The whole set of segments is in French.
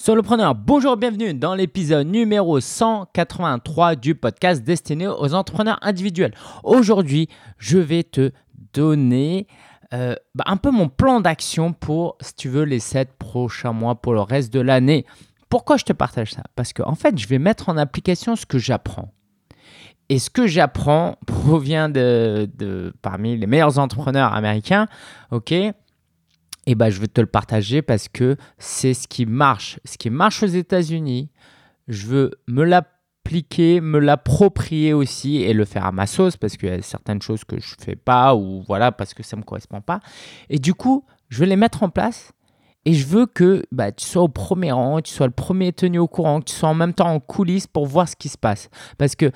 Solopreneur, bonjour, bienvenue dans l'épisode numéro 183 du podcast destiné aux entrepreneurs individuels. Aujourd'hui, je vais te donner euh, bah, un peu mon plan d'action pour, si tu veux, les 7 prochains mois, pour le reste de l'année. Pourquoi je te partage ça? Parce qu'en en fait, je vais mettre en application ce que j'apprends. Et ce que j'apprends provient de, de, parmi les meilleurs entrepreneurs américains, ok? Et eh ben, je vais te le partager parce que c'est ce qui marche. Ce qui marche aux États-Unis, je veux me l'appliquer, me l'approprier aussi et le faire à ma sauce parce qu'il y a certaines choses que je ne fais pas ou voilà parce que ça ne me correspond pas. Et du coup, je veux les mettre en place et je veux que bah, tu sois au premier rang, tu sois le premier tenu au courant, que tu sois en même temps en coulisses pour voir ce qui se passe. Parce que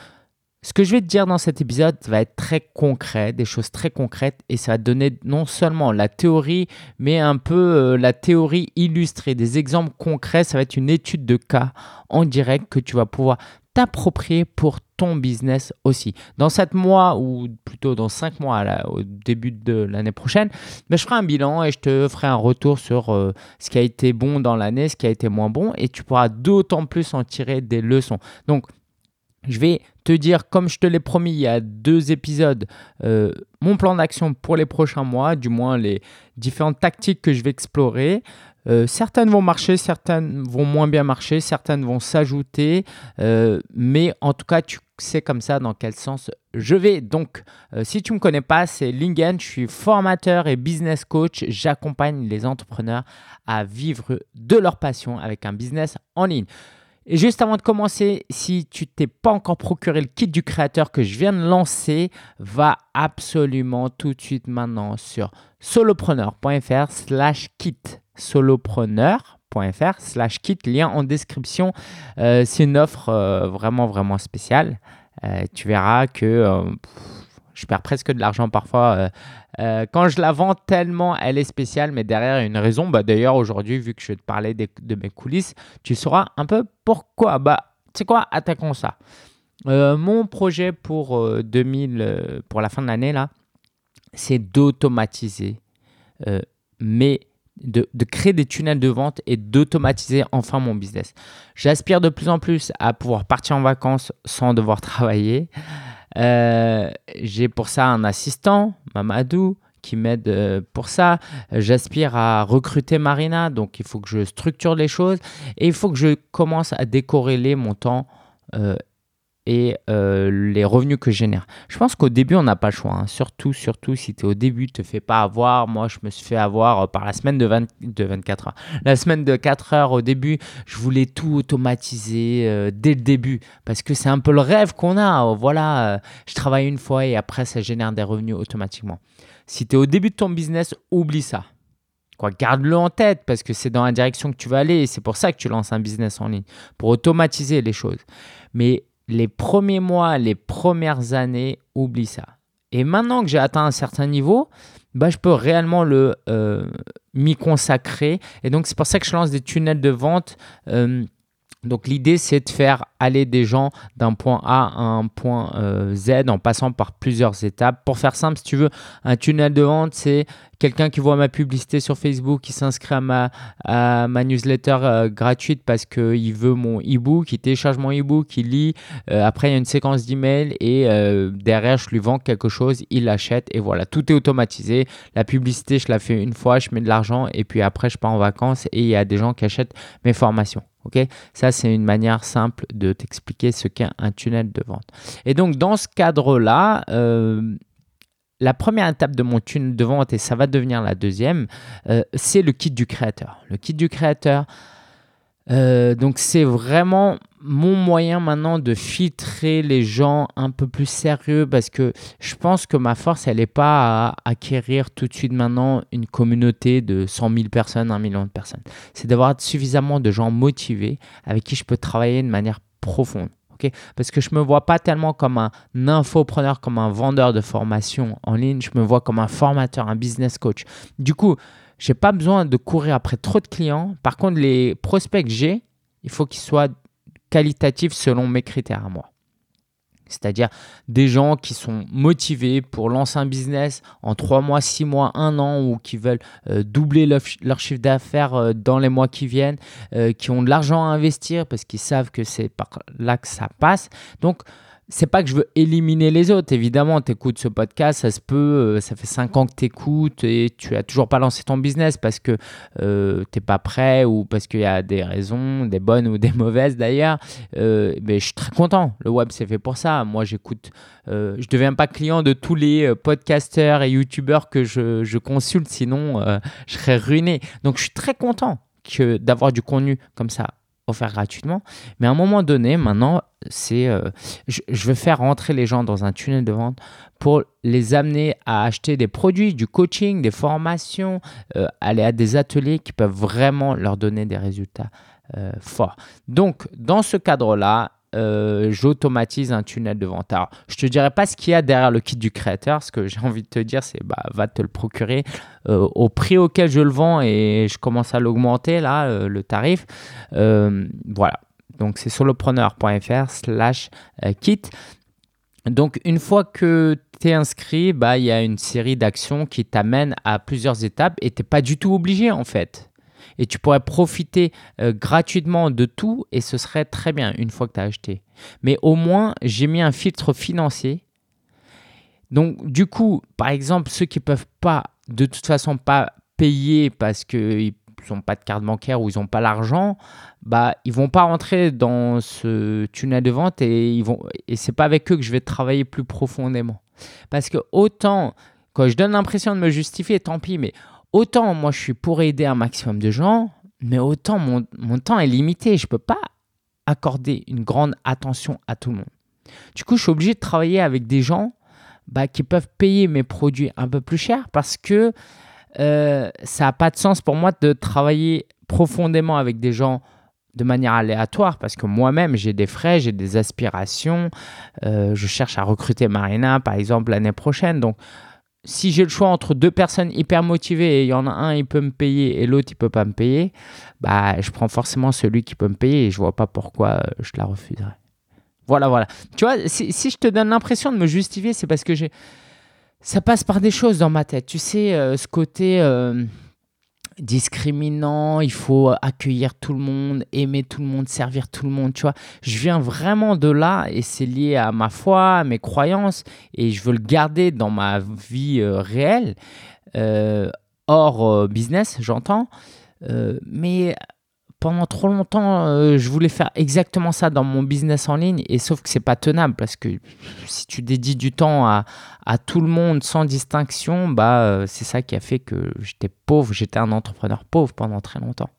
ce que je vais te dire dans cet épisode va être très concret, des choses très concrètes, et ça va donner non seulement la théorie, mais un peu euh, la théorie illustrée, des exemples concrets. Ça va être une étude de cas en direct que tu vas pouvoir t'approprier pour ton business aussi. Dans 7 mois, ou plutôt dans 5 mois au début de l'année prochaine, ben, je ferai un bilan et je te ferai un retour sur euh, ce qui a été bon dans l'année, ce qui a été moins bon, et tu pourras d'autant plus en tirer des leçons. Donc, je vais te dire, comme je te l'ai promis il y a deux épisodes, euh, mon plan d'action pour les prochains mois, du moins les différentes tactiques que je vais explorer. Euh, certaines vont marcher, certaines vont moins bien marcher, certaines vont s'ajouter, euh, mais en tout cas, tu sais comme ça dans quel sens je vais. Donc, si tu ne me connais pas, c'est Lingen, je suis formateur et business coach. J'accompagne les entrepreneurs à vivre de leur passion avec un business en ligne. Et juste avant de commencer, si tu t'es pas encore procuré le kit du créateur que je viens de lancer, va absolument tout de suite maintenant sur solopreneur.fr slash kit. Solopreneur.fr slash kit, lien en description. Euh, c'est une offre euh, vraiment, vraiment spéciale. Euh, tu verras que je perds presque de l'argent parfois euh, quand je la vends tellement elle est spéciale, mais derrière une raison. Bah, D'ailleurs, aujourd'hui, vu que je vais te parler de, mes coulisses, tu sauras un peu pourquoi. Bah, tu sais quoi, attaquons ça. Euh, mon projet pour 2000, pour la fin de l'année, là, c'est d'automatiser, mais de, créer des tunnels de vente et d'automatiser enfin mon business. J'aspire de plus en plus à pouvoir partir en vacances sans devoir travailler. Euh, j'ai pour ça un assistant, Mamadou, qui m'aide euh, pour ça. J'aspire à recruter Marina, donc il faut que je structure les choses et il faut que je commence à décorréler mon temps euh, et euh, les revenus que je génère. Je pense qu'au début, on n'a pas le choix. Hein. Surtout, surtout si tu es au début, tu te fais pas avoir. Moi, je me suis fait avoir euh, par la semaine de, 24 heures. La semaine de 4 heures au début, je voulais tout automatiser euh, dès le début parce que c'est un peu le rêve qu'on a. Voilà, je travaille une fois et après, ça génère des revenus automatiquement. Si tu es au début de ton business, oublie ça. Garde-le en tête parce que c'est dans la direction que tu vas aller et c'est pour ça que tu lances un business en ligne, pour automatiser les choses. Mais les premiers mois, les premières années, oublie ça. Et maintenant que j'ai atteint un certain niveau, bah, je peux réellement le euh, m'y consacrer. Et donc, c'est pour ça que je lance des tunnels de vente. Euh, donc l'idée, c'est de faire aller des gens d'un point A à un point euh, Z en passant par plusieurs étapes. Pour faire simple, si tu veux, un tunnel de vente, c'est quelqu'un qui voit ma publicité sur Facebook, qui s'inscrit à ma, newsletter euh, gratuite parce qu'il veut mon e-book, il télécharge mon e-book, il lit. Euh, après, il y a une séquence d'emails et derrière, je lui vends quelque chose, il l'achète et voilà, tout est automatisé. La publicité, je la fais une fois, je mets de l'argent et puis après, je pars en vacances et il y a des gens qui achètent mes formations. Ok, ça c'est une manière simple de t'expliquer ce qu'est un tunnel de vente. Et donc dans ce cadre-là, euh, la première étape de mon tunnel de vente, et ça va devenir la deuxième, euh, c'est le kit du créateur. Le kit du créateur, euh, donc c'est vraiment mon moyen maintenant de filtrer les gens un peu plus sérieux parce que je pense que ma force, elle n'est pas à acquérir tout de suite maintenant une communauté de 100 000 personnes, 1 million de personnes. C'est d'avoir suffisamment de gens motivés avec qui je peux travailler de manière profonde. Parce que je ne me vois pas tellement comme un infopreneur, comme un vendeur de formation en ligne, je me vois comme un formateur, un business coach. Du coup, je n'ai pas besoin de courir après trop de clients. Par contre, les prospects que j'ai, il faut qu'ils soient qualitatif selon mes critères à moi. C'est-à-dire des gens qui sont motivés pour lancer un business en 3 mois, 6 mois, 1 an ou qui veulent euh, doubler leur, chiffre d'affaires euh, dans les mois qui viennent, euh, qui ont de l'argent à investir parce qu'ils savent que c'est par là que ça passe. Donc, c'est pas que je veux éliminer les autres. Évidemment, tu écoutes ce podcast, ça se peut, euh, ça fait 5 ans que tu écoutes et tu as toujours pas lancé ton business parce que euh, tu n'es pas prêt ou parce qu'il y a des raisons, des bonnes ou des mauvaises d'ailleurs. Euh, mais je suis très content. Le web, c'est fait pour ça. Moi, j'écoute. je ne deviens pas client de tous les podcasteurs et youtubeurs que je, je consulte, sinon je serais ruiné. Donc, je suis très content d'avoir du contenu comme ça offert gratuitement. Mais à un moment donné, maintenant, c'est, euh, je, veux faire rentrer les gens dans un tunnel de vente pour les amener à acheter des produits, du coaching, des formations, euh, aller à des ateliers qui peuvent vraiment leur donner des résultats euh, forts. Donc, dans ce cadre-là, euh, j'automatise un tunnel de vente. Alors, je te dirai pas ce qu'il y a derrière le kit du créateur. Ce que j'ai envie de te dire, c'est bah, va te le procurer euh, au prix auquel je le vends et je commence à l'augmenter là, euh, le tarif. voilà. Donc, c'est solopreneur.fr slash kit. Donc, une fois que tu es inscrit, bah, il y a une série d'actions qui t'amènent à plusieurs étapes et tu n'es pas du tout obligé en fait et tu pourrais profiter euh, gratuitement de tout et ce serait très bien une fois que tu as acheté. Mais au moins, j'ai mis un filtre financier. Donc, du coup, par exemple, ceux qui ne peuvent pas, de toute façon, pas payer parce qu'ils n'ont pas de carte bancaire ou ils n'ont pas l'argent, bah, ils vont pas rentrer dans ce tunnel de vente et ils vont et c'est pas avec eux que je vais travailler plus profondément. Parce que autant quand je donne l'impression de me justifier, tant pis, mais autant moi je suis pour aider un maximum de gens, mais autant mon, temps est limité. Je ne peux pas accorder une grande attention à tout le monde. Du coup, je suis obligé de travailler avec des gens bah, qui peuvent payer mes produits un peu plus cher parce que euh, ça n'a pas de sens pour moi de travailler profondément avec des gens de manière aléatoire parce que moi-même j'ai des frais, j'ai des aspirations. Euh, je cherche à recruter Marina par exemple l'année prochaine. Donc si j'ai le choix entre deux personnes hyper motivées et il y en a un il peut me payer et l'autre il peut pas me payer, bah je prends forcément celui qui peut me payer et je vois pas pourquoi euh, je la refuserais. Voilà, voilà. Tu vois, si, je te donne l'impression de me justifier, c'est parce que j'ai ça passe par des choses dans ma tête. Tu sais, euh, ce côté euh, discriminant, il faut accueillir tout le monde, aimer tout le monde, servir tout le monde, tu vois. Je viens vraiment de là et c'est lié à ma foi, à mes croyances et je veux le garder dans ma vie euh, réelle, euh, hors euh, business, j'entends. mais pendant trop longtemps, euh, je voulais faire exactement ça dans mon business en ligne, et sauf que c'est pas tenable parce que si tu dédies du temps à, tout le monde sans distinction, bah euh, c'est ça qui a fait que j'étais pauvre, j'étais un entrepreneur pauvre pendant très longtemps.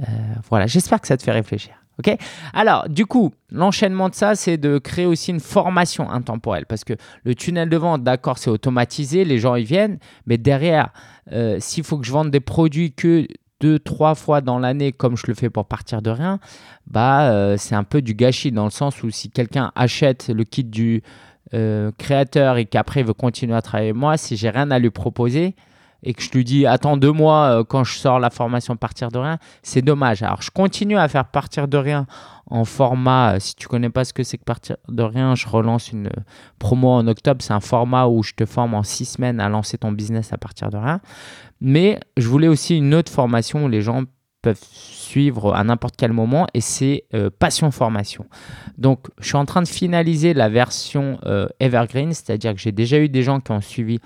Euh, voilà, j'espère que ça te fait réfléchir. Ok? Alors, du coup, l'enchaînement de ça, c'est de créer aussi une formation intemporelle. Parce que le tunnel de vente, d'accord, c'est automatisé, les gens y viennent, mais derrière, s'il faut que je vende des produits que deux, trois fois dans l'année comme je le fais pour partir de rien, bah euh, c'est un peu du gâchis dans le sens où si quelqu'un achète le kit du euh, créateur et qu'après il veut continuer à travailler avec moi, si j'ai rien à lui proposer et que je lui dis attends deux mois euh, quand je sors la formation partir de rien, c'est dommage. Alors je continue à faire partir de rien en format, si tu connais pas ce que c'est que partir de rien, je relance une promo en octobre, c'est un format où je te forme en six semaines à lancer ton business à partir de rien. Mais je voulais aussi une autre formation où les gens peuvent suivre à n'importe quel moment et c'est euh, Passion Formation. Donc je suis en train de finaliser la version euh, Evergreen, c'est-à-dire que j'ai déjà eu des gens qui ont suivi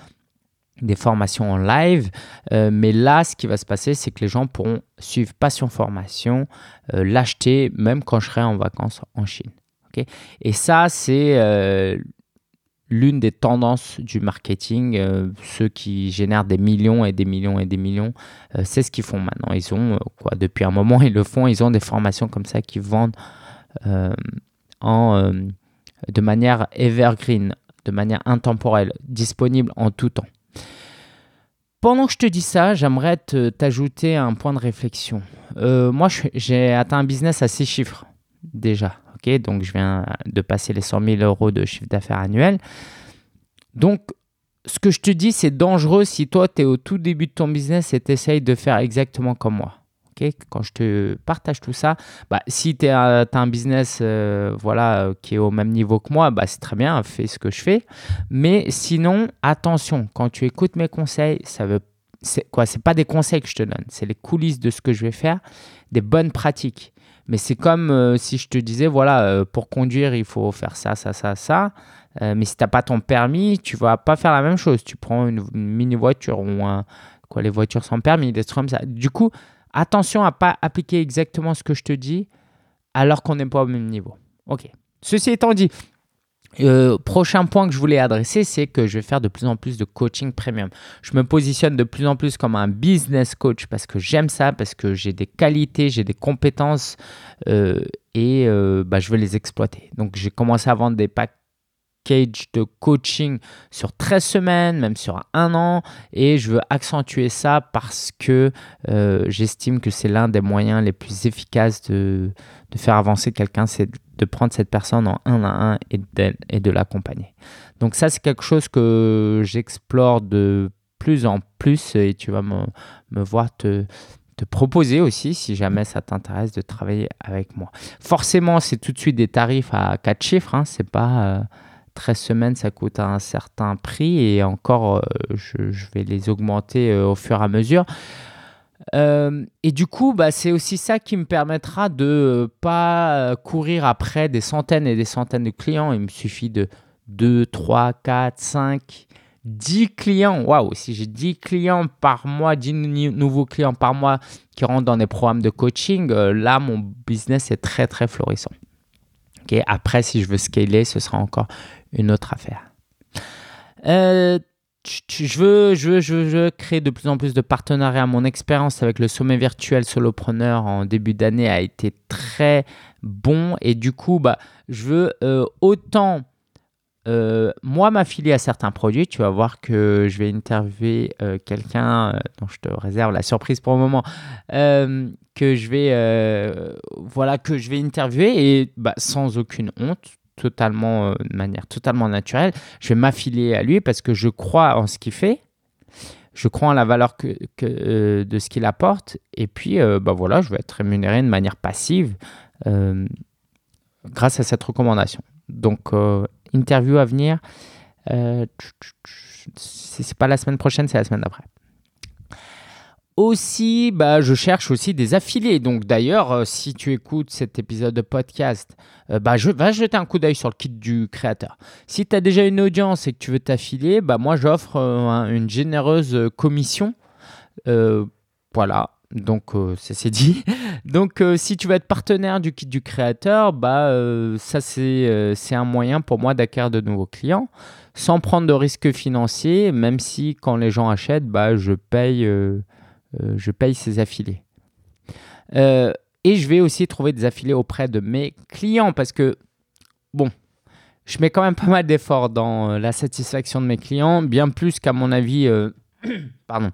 des formations en live, euh, mais là ce qui va se passer c'est que les gens pourront suivre Passion Formation, l'acheter même quand je serai en vacances en Chine. et ça c'est l'une des tendances du marketing, euh, ceux qui génèrent des millions et des millions et des millions, euh, c'est ce qu'ils font maintenant. Ils ont, euh, quoi, depuis un moment, ils le font, ils ont des formations comme ça qui vendent en, de manière evergreen, de manière intemporelle, disponible en tout temps. Pendant que je te dis ça, j'aimerais t'ajouter un point de réflexion. moi, j'ai atteint un business à six chiffres déjà donc je viens de passer les 100 000 euros de chiffre d'affaires annuel. Donc, ce que je te dis, c'est dangereux si toi, tu es au tout début de ton business et tu essayes de faire exactement comme moi. Quand je te partage tout ça, bah, si tu as un business euh, voilà, euh, qui est au même niveau que moi, bah, c'est très bien, fais ce que je fais. Mais sinon, attention, quand tu écoutes mes conseils, ça veut c'est quoi C'est pas des conseils que je te donne, c'est les coulisses de ce que je vais faire, des bonnes pratiques. Mais c'est comme euh, si je te disais, voilà, pour conduire, il faut faire ça, ça, ça, ça. mais si tu n'as pas ton permis, tu vas pas faire la même chose. Tu prends une, mini voiture ou un, quoi, les voitures sans permis, des trucs comme ça. Du coup, attention à pas appliquer exactement ce que je te dis alors qu'on n'est pas au même niveau. Ok. Ceci étant dit, euh, prochain point que je voulais adresser, c'est que je vais faire de plus en plus de coaching premium. Je me positionne de plus en plus comme un business coach parce que j'aime ça, parce que j'ai des qualités, j'ai des compétences euh, et euh, bah, je veux les exploiter. Donc j'ai commencé à vendre des packs cage de coaching sur 13 semaines, même sur un an. Et je veux accentuer ça parce que euh, j'estime que c'est l'un des moyens les plus efficaces de, de faire avancer quelqu'un, c'est de prendre cette personne en un à un et de, et de l'accompagner. Donc ça, c'est quelque chose que j'explore de plus en plus et tu vas me, me voir te, te proposer aussi, si jamais ça t'intéresse, de travailler avec moi. Forcément, c'est tout de suite des tarifs à 4 chiffres, hein, c'est pas... Euh, 13 semaines, ça coûte un certain prix et encore, euh, je, vais les augmenter euh, au fur et à mesure. Euh, et du coup, bah, c'est aussi ça qui me permettra de pas courir après des centaines et des centaines de clients. Il me suffit de 2, 3, 4, 5, 10 clients. Waouh, si j'ai 10 clients par mois, 10 nouveaux clients par mois qui rentrent dans des programmes de coaching, là, mon business est très, très florissant. Après, si je veux scaler, ce sera encore une autre affaire. Euh, je, veux, je, veux, je, veux, créer de plus en plus de partenariats. Mon expérience avec le sommet virtuel solopreneur en début d'année a été très bon et du coup, bah, je veux euh, autant euh, moi m'affilier à certains produits. Tu vas voir que je vais interviewer quelqu'un dont je te réserve la surprise pour le moment que je vais voilà que je vais interviewer et bah, sans aucune honte totalement, euh, de manière totalement naturelle, je vais m'affilier à lui parce que je crois en ce qu'il fait, je crois en la valeur euh, de ce qu'il apporte, et puis euh, bah voilà, je vais être rémunéré de manière passive grâce à cette recommandation. Donc, interview à venir, c'est pas la semaine prochaine, c'est la semaine d'après aussi, bah, je cherche aussi des affiliés. Donc d'ailleurs, euh, si tu écoutes cet épisode de podcast, euh, bah, je, va jeter un coup d'œil sur le kit du créateur. Si tu as déjà une audience et que tu veux t'affilier, bah, moi j'offre euh, une généreuse commission. voilà, donc c'est dit. Donc si tu veux être partenaire du kit du créateur, bah, ça c'est un moyen pour moi d'acquérir de nouveaux clients sans prendre de risques financiers, même si quand les gens achètent, bah, je paye euh, je paye ces affiliés. Euh, et je vais aussi trouver des affiliés auprès de mes clients parce que, bon, je mets quand même pas mal d'efforts dans euh, la satisfaction de mes clients, bien plus qu'à mon avis, pardon,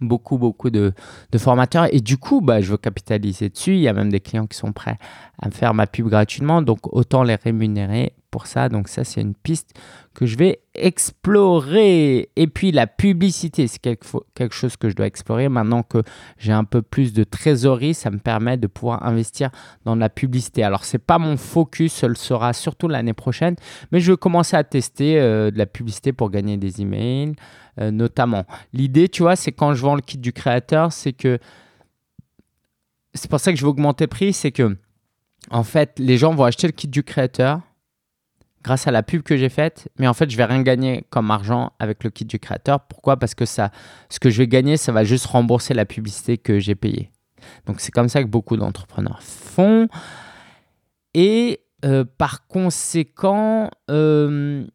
beaucoup, beaucoup de, formateurs. Et du coup, bah, je veux capitaliser dessus. Il y a même des clients qui sont prêts à me faire ma pub gratuitement. Donc, autant les rémunérer pour ça. Donc ça, c'est une piste que je vais explorer. Et puis la publicité, c'est quelque, chose que je dois explorer. Maintenant que j'ai un peu plus de trésorerie, ça me permet de pouvoir investir dans la publicité. Alors, ce n'est pas mon focus, ce sera surtout l'année prochaine, mais je vais commencer à tester euh, de la publicité pour gagner des emails, euh, notamment. L'idée, tu vois, c'est quand je vends le kit du créateur, c'est que c'est pour ça que je vais augmenter le prix, c'est que en fait, les gens vont acheter le kit du créateur grâce à la pub que j'ai faite, mais en fait, je vais rien gagner comme argent avec le kit du créateur. Pourquoi? Parce que ça, ce que je vais gagner, ça va juste rembourser la publicité que j'ai payée. Donc, c'est comme ça que beaucoup d'entrepreneurs font. Et euh, par conséquent, euh,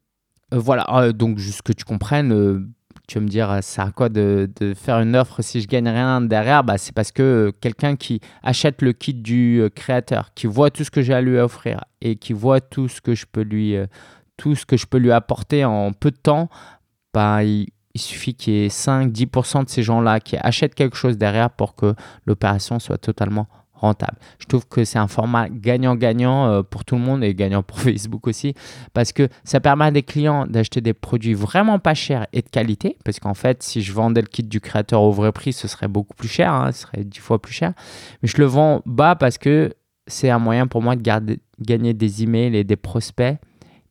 euh, voilà, donc juste que tu comprennes, tu vas me dire, ça à quoi de, faire une offre si je gagne rien derrière? Bah, C'est parce que quelqu'un qui achète le kit du euh, créateur, qui voit tout ce que j'ai à lui offrir et qui voit tout ce que je peux lui, euh, tout ce que je peux lui apporter en peu de temps, bah, il, suffit qu'il y ait 5-10% de ces gens-là qui achètent quelque chose derrière pour que l'opération soit totalement Je trouve que c'est un format gagnant-gagnant euh, pour tout le monde et gagnant pour Facebook aussi parce que ça permet à des clients d'acheter des produits vraiment pas chers et de qualité parce qu'en fait, si je vendais le kit du créateur au vrai prix, ce serait beaucoup plus cher, hein, ce serait dix fois plus cher. Mais je le vends bas parce que c'est un moyen pour moi de gagner des emails et des prospects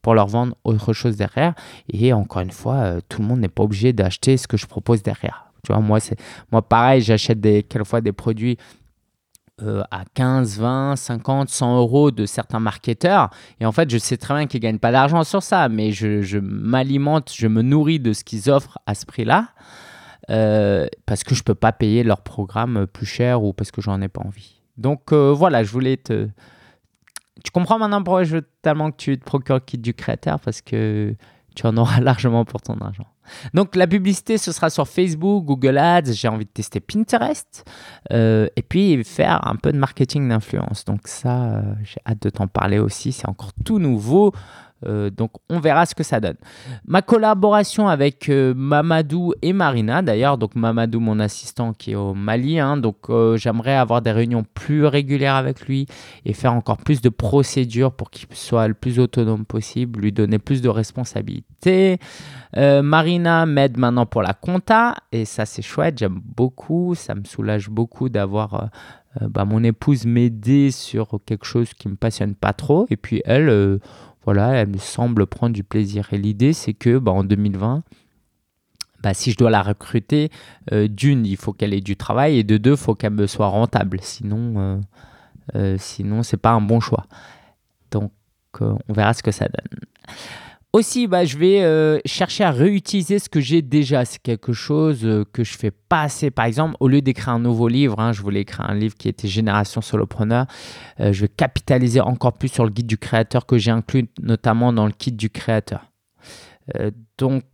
pour leur vendre autre chose derrière. Et encore une fois, euh, tout le monde n'est pas obligé d'acheter ce que je propose derrière. Tu vois, moi, c'est moi pareil, j'achète des, quelquefois des produits euh, à 15, 20, 50, 100 euros de certains marketeurs. Et en fait, je sais très bien qu'ils ne gagnent pas d'argent sur ça, mais je, m'alimente, je me nourris de ce qu'ils offrent à ce prix-là. Euh, parce que je ne peux pas payer leur programme plus cher ou parce que j'en ai pas envie. Donc voilà, je voulais te, tu comprends maintenant pourquoi je veux tellement que tu te procures le kit du créateur parce que tu en auras largement pour ton argent. Donc la publicité, ce sera sur Facebook, Google Ads, j'ai envie de tester Pinterest euh, et puis faire un peu de marketing d'influence. Donc ça, euh, j'ai hâte de t'en parler aussi, c'est encore tout nouveau. Euh, donc on verra ce que ça donne. Ma collaboration avec euh, Mamadou et Marina, d'ailleurs, donc Mamadou mon assistant qui est au Mali, hein, donc euh, j'aimerais avoir des réunions plus régulières avec lui et faire encore plus de procédures pour qu'il soit le plus autonome possible, lui donner plus de responsabilités. Marina m'aide maintenant pour la compta et ça c'est chouette, j'aime beaucoup, ça me soulage beaucoup d'avoir bah, mon épouse m'aider sur quelque chose qui me passionne pas trop et puis elle voilà, elle me semble prendre du plaisir. Et l'idée, c'est que bah, en 2020, bah, si je dois la recruter, euh, d'une, il faut qu'elle ait du travail, et de deux, il faut qu'elle me soit rentable. Sinon, euh, euh, sinon c'est pas un bon choix. Donc, on verra ce que ça donne. Aussi, bah, je vais euh, chercher à réutiliser ce que j'ai déjà. C'est quelque chose euh, que je fais pas assez. Par exemple, au lieu d'écrire un nouveau livre, hein, je voulais écrire un livre qui était Génération Solopreneur, euh, je vais capitaliser encore plus sur le guide du créateur que j'ai inclus notamment dans le kit du créateur. donc,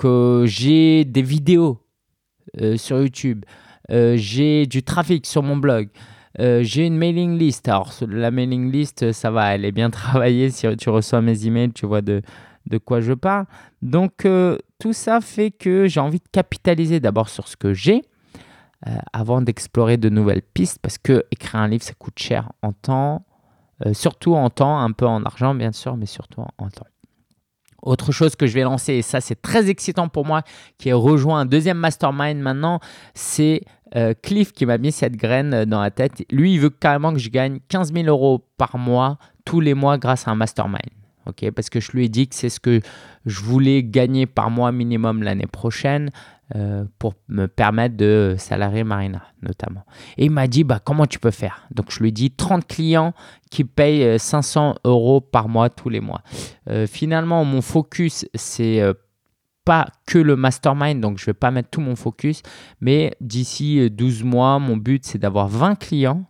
j'ai des vidéos sur YouTube, j'ai du trafic sur mon blog. j'ai une mailing list. Alors, la mailing list, ça va, elle est bien travaillée. Si tu reçois mes emails, tu vois de, de quoi je parle. Donc euh, tout ça fait que j'ai envie de capitaliser d'abord sur ce que j'ai euh, avant d'explorer de nouvelles pistes parce que écrire un livre ça coûte cher en temps, euh, surtout en temps, un peu en argent bien sûr, mais surtout en, temps. Autre chose que je vais lancer, et ça c'est très excitant pour moi, qui est rejoint un deuxième mastermind maintenant, c'est Cliff qui m'a mis cette graine dans la tête. Lui, il veut carrément que je gagne 15 000 euros par mois, tous les mois, grâce à un mastermind parce que je lui ai dit que c'est ce que je voulais gagner par mois minimum l'année prochaine euh, pour me permettre de salarier Marina notamment. Et il m'a dit bah, comment tu peux faire? Donc je lui ai dit 30 clients qui payent 500 euh, euros par mois tous les mois. Euh, finalement, mon focus, c'est pas que le mastermind, donc je vais pas mettre tout mon focus, mais d'ici 12 mois, mon but c'est d'avoir 20 clients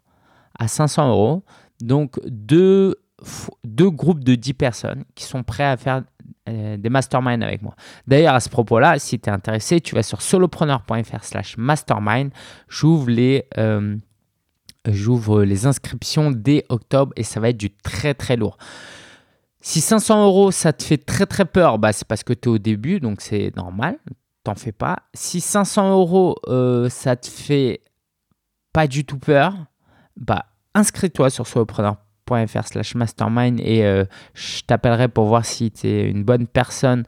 à 500 euros. Donc deux deux groupes de 10 personnes qui sont prêts à faire euh, des masterminds avec moi. D'ailleurs, à ce propos-là, si tu es intéressé, tu vas sur solopreneur.fr slash mastermind. J'ouvre les, euh, les inscriptions dès octobre et ça va être du très très lourd. Si 500 euros, ça te fait très très peur, bah, c'est parce que tu es au début, donc c'est normal, t'en fais pas. Si 500 euros, euh, ça te fait pas du tout peur, bah inscris-toi sur solopreneur.fr fr slash mastermind et euh, je t'appellerai pour voir si tu es une bonne personne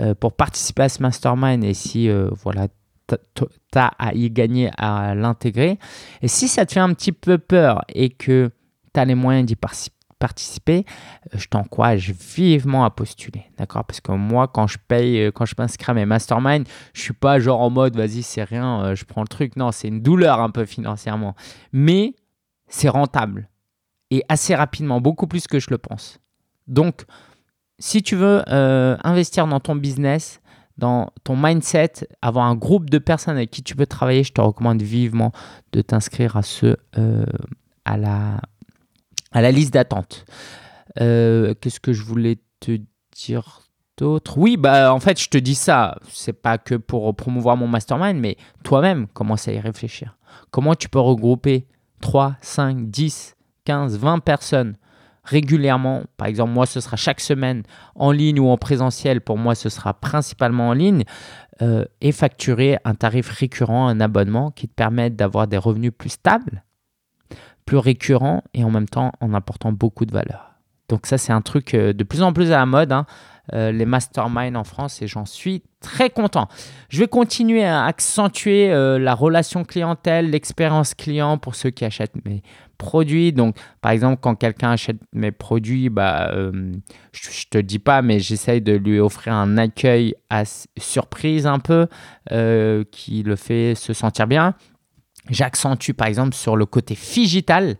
euh, pour participer à ce mastermind et si euh, voilà tu as à y gagner à l'intégrer. Et si ça te fait un petit peu peur et que tu as les moyens d'y participer, je t'encourage vivement à postuler, d'accord? Parce que moi, quand je paye, quand je m'inscris à mes masterminds, je suis pas genre en mode, vas-y, c'est rien, je prends le truc. Non, c'est une douleur un peu financièrement, mais c'est rentable assez rapidement, beaucoup plus que je le pense. Donc, si tu veux euh, investir dans ton business, dans ton mindset, avoir un groupe de personnes avec qui tu peux travailler, je te recommande vivement de t'inscrire à ce euh, à la à la liste d'attente. Euh, qu'est-ce que je voulais te dire d'autre? Oui, bah en fait, je te dis ça, c'est pas que pour promouvoir mon mastermind, mais toi-même, commence à y réfléchir? Comment tu peux regrouper 3, 5, 10 15, 20 personnes régulièrement, par exemple moi ce sera chaque semaine en ligne ou en présentiel, pour moi ce sera principalement en ligne, euh, et facturer un tarif récurrent, un abonnement qui te permette d'avoir des revenus plus stables, plus récurrent et en même temps en apportant beaucoup de valeur. Donc ça, c'est un truc euh, de plus en plus à la mode, hein, euh, les masterminds en France, et j'en suis très content. Je vais continuer à accentuer la relation clientèle, l'expérience client pour ceux qui achètent mes produits. Donc, par exemple, quand quelqu'un achète mes produits, bah, je, ne te dis pas, mais j'essaye de lui offrir un accueil à surprise un peu, qui le fait se sentir bien. J'accentue par exemple sur le côté digital.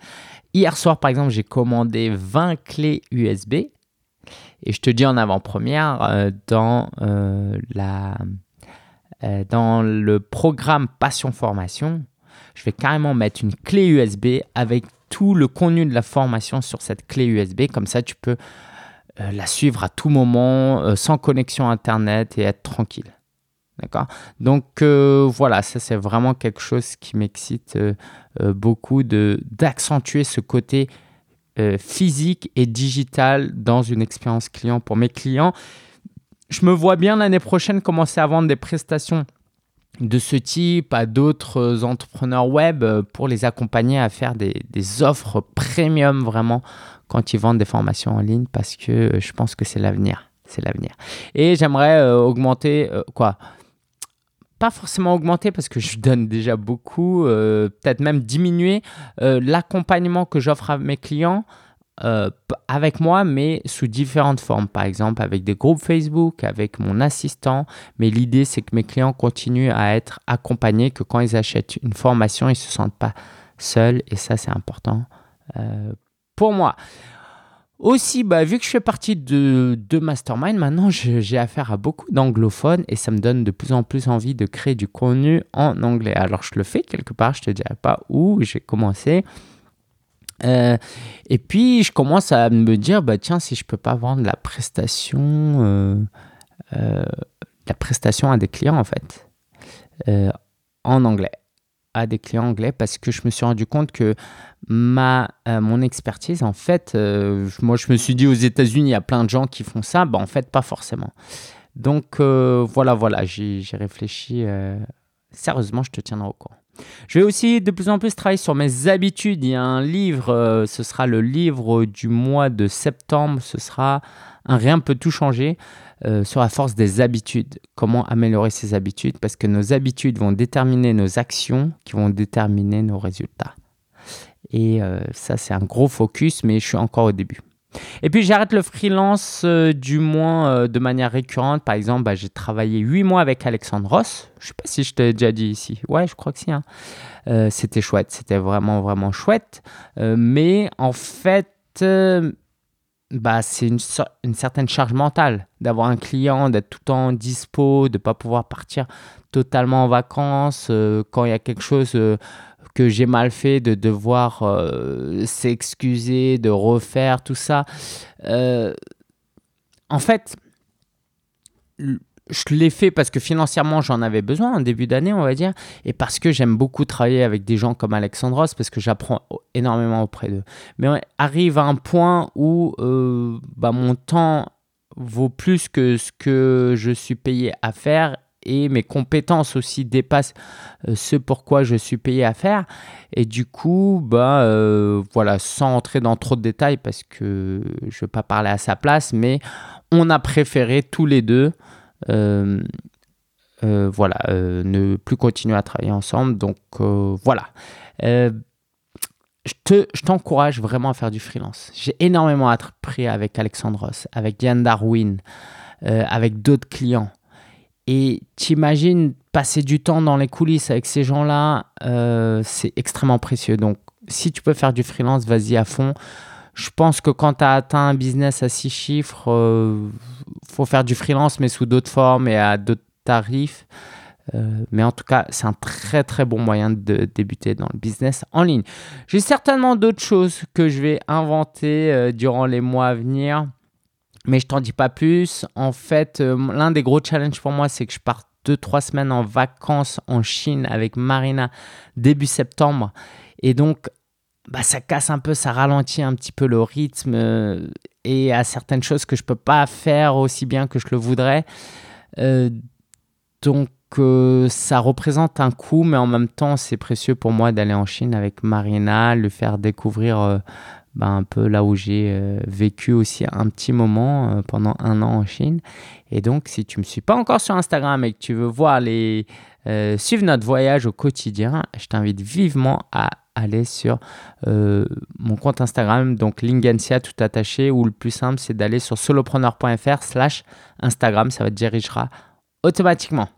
Hier soir, par exemple, j'ai commandé 20 clés USB. Et je te dis en avant-première, euh, dans, euh, la, euh, dans le programme Passion Formation, je vais carrément mettre une clé USB avec tout le contenu de la formation sur cette clé USB. Comme ça, tu peux la suivre à tout moment, sans connexion Internet et être tranquille. D'accord? Donc euh, voilà, ça c'est vraiment quelque chose qui m'excite euh, euh, beaucoup d'accentuer ce côté physique et digital dans une expérience client pour mes clients. Je me vois bien l'année prochaine commencer à vendre des prestations de ce type à d'autres entrepreneurs web pour les accompagner à faire des, offres premium vraiment quand ils vendent des formations en ligne parce que je pense que c'est l'avenir. C'est l'avenir. Et j'aimerais augmenter quoi? Pas forcément augmenter parce que je donne déjà beaucoup, euh, peut-être même diminuer euh, l'accompagnement que j'offre à mes clients euh, avec moi, mais sous différentes formes. Par exemple, avec des groupes Facebook, avec mon assistant. Mais l'idée, c'est que mes clients continuent à être accompagnés, que quand ils achètent une formation, ils ne se sentent pas seuls. Et ça, c'est important pour moi. Aussi, bah, vu que je fais partie de, de Mastermind, maintenant j'ai affaire à beaucoup d'anglophones et ça me donne de plus en plus envie de créer du contenu en anglais. Alors je le fais quelque part, je te dirai pas où j'ai commencé. Euh, et puis je commence à me dire, bah, tiens, si je peux pas vendre la prestation, euh, euh, la prestation à des clients en fait, en anglais à des clients anglais parce que je me suis rendu compte que ma, mon expertise, en fait, moi je me suis dit aux États-Unis, il y a plein de gens qui font ça, bah, en fait, pas forcément. Donc voilà, voilà, j'ai réfléchi. sérieusement, je te tiendrai au courant. Je vais aussi de plus en plus travailler sur mes habitudes. Il y a un livre, ce sera le livre du mois de septembre, ce sera un Rien peut tout changer. Euh, sur la force des habitudes. Comment améliorer ses habitudes? Parce que nos habitudes vont déterminer nos actions qui vont déterminer nos résultats. Et euh, ça, c'est un gros focus, mais je suis encore au début. Et puis j'arrête le freelance euh, du moins de manière récurrente. Par exemple, bah, j'ai travaillé 8 mois avec Alexandre Ross. Je sais pas si je t'ai déjà dit ici. Ouais, je crois que si. Hein. c'était chouette, c'était vraiment, vraiment chouette. mais en fait, bah, c'est une, une, certaine charge mentale d'avoir un client, d'être tout le temps dispo, de ne pas pouvoir partir totalement en vacances euh, quand il y a quelque chose euh, que j'ai mal fait, de devoir euh, s'excuser, de refaire tout ça. en fait, je l'ai fait parce que financièrement j'en avais besoin en début d'année, on va dire, et parce que j'aime beaucoup travailler avec des gens comme Alexandros, parce que j'apprends énormément auprès d'eux. Mais on arrive à un point où euh, bah, mon temps vaut plus que ce que je suis payé à faire et mes compétences aussi dépassent euh, ce pourquoi je suis payé à faire. Et du coup, bah, euh, voilà, sans entrer dans trop de détails parce que je ne vais pas parler à sa place, mais on a préféré tous les deux euh, voilà, ne plus continuer à travailler ensemble. Donc voilà. je t'encourage vraiment à faire du freelance. J'ai énormément appris avec Alexandre Ross, avec Diane Darwin, avec d'autres clients. Et t'imagines passer du temps dans les coulisses avec ces gens-là, c'est extrêmement précieux. Donc, si tu peux faire du freelance, vas-y à fond. Je pense que quand tu as atteint un business à six chiffres, il faut faire du freelance, mais sous d'autres formes et à d'autres tarifs. Euh, mais en tout cas, c'est un très très bon moyen de débuter dans le business en ligne. J'ai certainement d'autres choses que je vais inventer euh, durant les mois à venir, mais je t'en dis pas plus. En fait, euh, l'un des gros challenges pour moi, c'est que je pars 2-3 semaines en vacances en Chine avec Marina début septembre. Et donc, bah, ça casse un peu, ça ralentit un petit peu le rythme et à certaines choses que je peux pas faire aussi bien que je le voudrais. Euh, donc euh, ça représente un coût, mais en même temps, c'est précieux pour moi d'aller en Chine avec Marina, lui faire découvrir euh, bah, un peu là où j'ai euh, vécu aussi un petit moment pendant un an en Chine. Et donc, si tu ne me suis pas encore sur Instagram et que tu veux voir les suivre notre voyage au quotidien, je t'invite vivement à aller sur mon compte Instagram, donc Lingensia tout attaché, ou le plus simple, c'est d'aller sur solopreneur.fr slash Instagram, ça te dirigera automatiquement.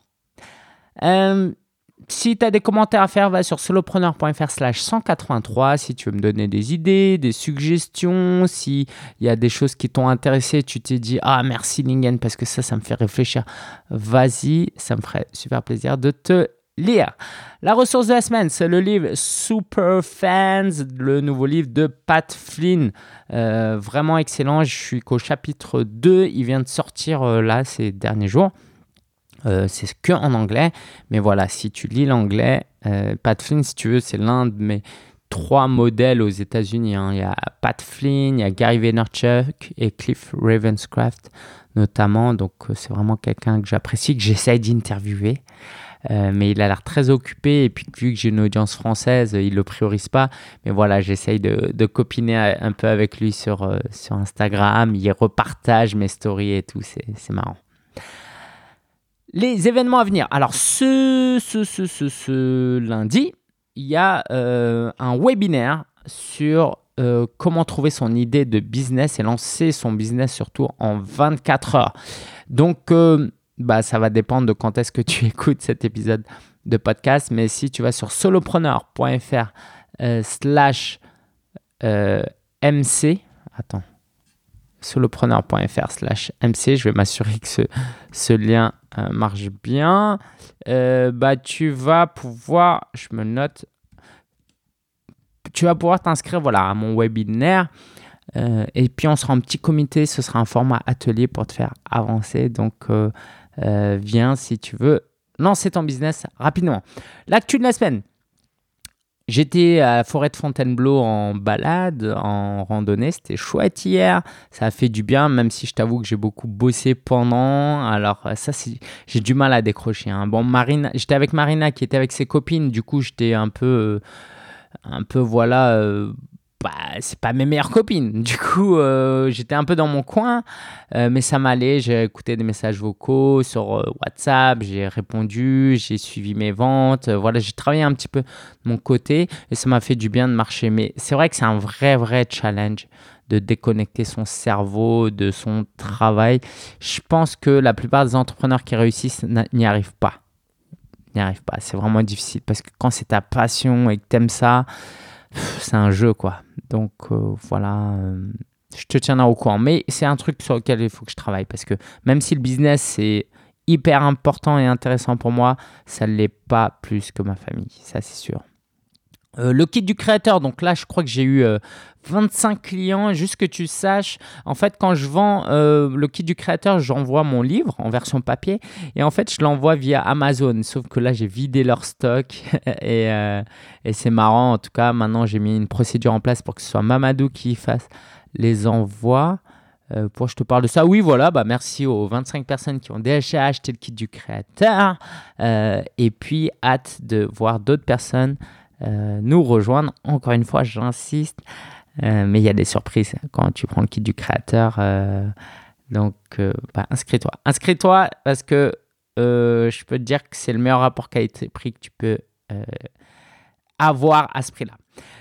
Si tu as des commentaires à faire, va sur solopreneur.fr slash 183. Si tu veux me donner des idées, des suggestions, s'il y a des choses qui t'ont intéressé, tu t'es dit Ah, merci Lingen, parce que ça, ça me fait réfléchir. Vas-y, ça me ferait super plaisir de te lire. La ressource de la semaine, c'est le livre Super Fans, le nouveau livre de Pat Flynn. Euh, vraiment excellent. Je suis qu'au chapitre 2. Il vient de sortir euh, là ces derniers jours. Euh, c'est que en anglais. Mais voilà, si tu lis l'anglais, euh, Pat Flynn, si tu veux, c'est l'un de mes trois modèles aux États-Unis. Hein. Il y a Pat Flynn, il y a Gary Vaynerchuk et Cliff Ravenscraft notamment. Donc euh, c'est vraiment quelqu'un que j'apprécie, que j'essaye d'interviewer. mais il a l'air très occupé et puis vu que j'ai une audience française, il ne le priorise pas. Mais voilà, j'essaye de, de, copiner un peu avec lui sur, sur Instagram. Il repartage mes stories et tout, c'est marrant. Les événements à venir. Alors, ce, ce, ce, ce, lundi, il y a euh, un webinaire sur euh, comment trouver son idée de business et lancer son business surtout en 24 heures. Donc, euh, bah, ça va dépendre de quand est-ce que tu écoutes cet épisode de podcast. Mais si tu vas sur solopreneur.fr slash MC, attends, solopreneur.fr slash MC. Je vais m'assurer que ce, lien euh, marche bien. Euh, bah, tu vas pouvoir, je me note, tu vas pouvoir t'inscrire voilà, à mon webinaire. Euh, et puis on sera en petit comité, ce sera un format atelier pour te faire avancer. Donc viens si tu veux lancer ton business rapidement. L'actu de la semaine. J'étais à la forêt de Fontainebleau en balade, en randonnée. C'était chouette hier. Ça a fait du bien, même si je t'avoue que j'ai beaucoup bossé pendant. Alors, ça, j'ai du mal à décrocher. Hein. Bon, Marina, j'étais avec Marina qui était avec ses copines. Du coup, j'étais un peu, euh, un peu, voilà, euh, bah, c'est pas mes meilleures copines. Du coup, euh, j'étais un peu dans mon coin, euh, mais ça m'allait. J'ai écouté des messages vocaux sur euh, WhatsApp, j'ai répondu, j'ai suivi mes ventes. voilà, j'ai travaillé un petit peu de mon côté et ça m'a fait du bien de marcher. Mais c'est vrai que c'est un vrai, vrai challenge de déconnecter son cerveau de son travail. Je pense que la plupart des entrepreneurs qui réussissent n'y arrivent pas. N'y arrivent pas. C'est vraiment difficile parce que quand c'est ta passion et que tu aimes ça, c'est un jeu, quoi. Donc euh, voilà, euh, je te tiendrai au courant. Mais c'est un truc sur lequel il faut que je travaille parce que même si le business c'est hyper important et intéressant pour moi, ça ne l'est pas plus que ma famille, ça c'est sûr. Euh, le kit du créateur, donc là je crois que j'ai eu 25 clients, juste que tu saches, en fait quand je vends le kit du créateur, j'envoie mon livre en version papier et en fait je l'envoie via Amazon, sauf que là j'ai vidé leur stock et, et c'est marrant, en tout cas maintenant j'ai mis une procédure en place pour que ce soit Mamadou qui fasse les envois. Euh, pour je te parle de ça. Oui, voilà, bah merci aux 25 personnes qui ont déjà acheté le kit du créateur. et puis, hâte de voir d'autres personnes euh, nous rejoindre. Encore une fois, j'insiste, euh, mais il y a des surprises quand tu prends le kit du créateur. Euh, donc, bah, inscris-toi. Inscris-toi parce que je peux te dire que c'est le meilleur rapport qualité-prix que tu peux avoir à ce prix-là.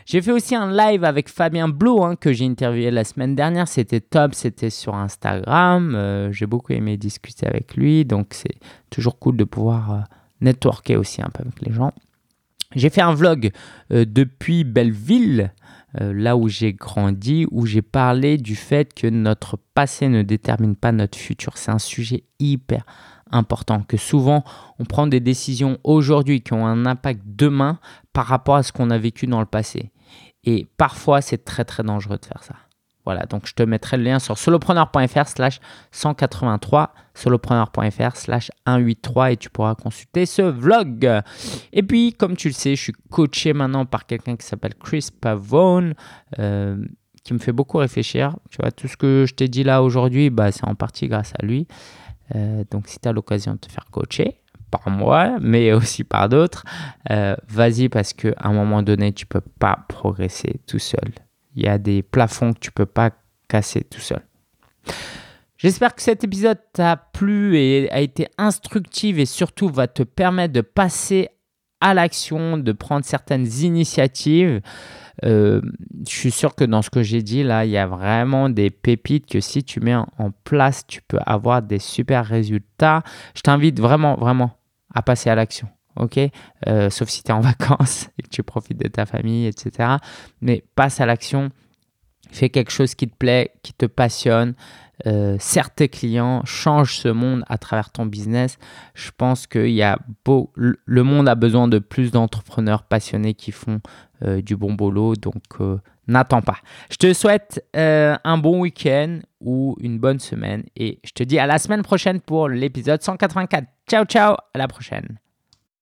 J'ai fait aussi un live avec Fabien Blou hein, que j'ai interviewé la semaine dernière. C'était top, c'était sur Instagram. j'ai beaucoup aimé discuter avec lui, donc c'est toujours cool de pouvoir networker aussi un peu avec les gens. J'ai fait un vlog euh, depuis Belleville, euh, là où j'ai grandi, où j'ai parlé du fait que notre passé ne détermine pas notre futur. C'est un sujet hyper important, que souvent on prend des décisions aujourd'hui qui ont un impact demain par rapport à ce qu'on a vécu dans le passé. Et parfois c'est très très dangereux de faire ça. Voilà, donc je te mettrai le lien sur solopreneur.fr slash 183, solopreneur.fr slash 183 et tu pourras consulter ce vlog. Et puis, comme tu le sais, je suis coaché maintenant par quelqu'un qui s'appelle Chris Pavone, euh, qui me fait beaucoup réfléchir. Tu vois, tout ce que je t'ai dit là aujourd'hui, bah, c'est en partie grâce à lui. Euh, donc, si tu as l'occasion de te faire coacher, par moi, mais aussi par d'autres. Euh, vas-y parce qu'à un moment donné, tu peux pas progresser tout seul. Il y a des plafonds que tu peux pas casser tout seul. J'espère que cet épisode t'a plu et a été instructif et surtout va te permettre de passer à l'action, de prendre certaines initiatives. Euh, je suis sûr que dans ce que j'ai dit là, il y a vraiment des pépites que si tu mets en place, tu peux avoir des super résultats. Je t'invite vraiment, vraiment à passer à l'action. Ok, euh, sauf si tu es en vacances et que tu profites de ta famille, etc. Mais passe à l'action, fais quelque chose qui te plaît, qui te passionne, euh, tes clients, change ce monde à travers ton business. Je pense a beau, le monde a besoin de plus d'entrepreneurs passionnés qui font euh, du bon boulot, donc euh, n'attends pas. Je te souhaite un bon week-end ou une bonne semaine et je te dis à la semaine prochaine pour l'épisode 184. Ciao ciao, à la prochaine.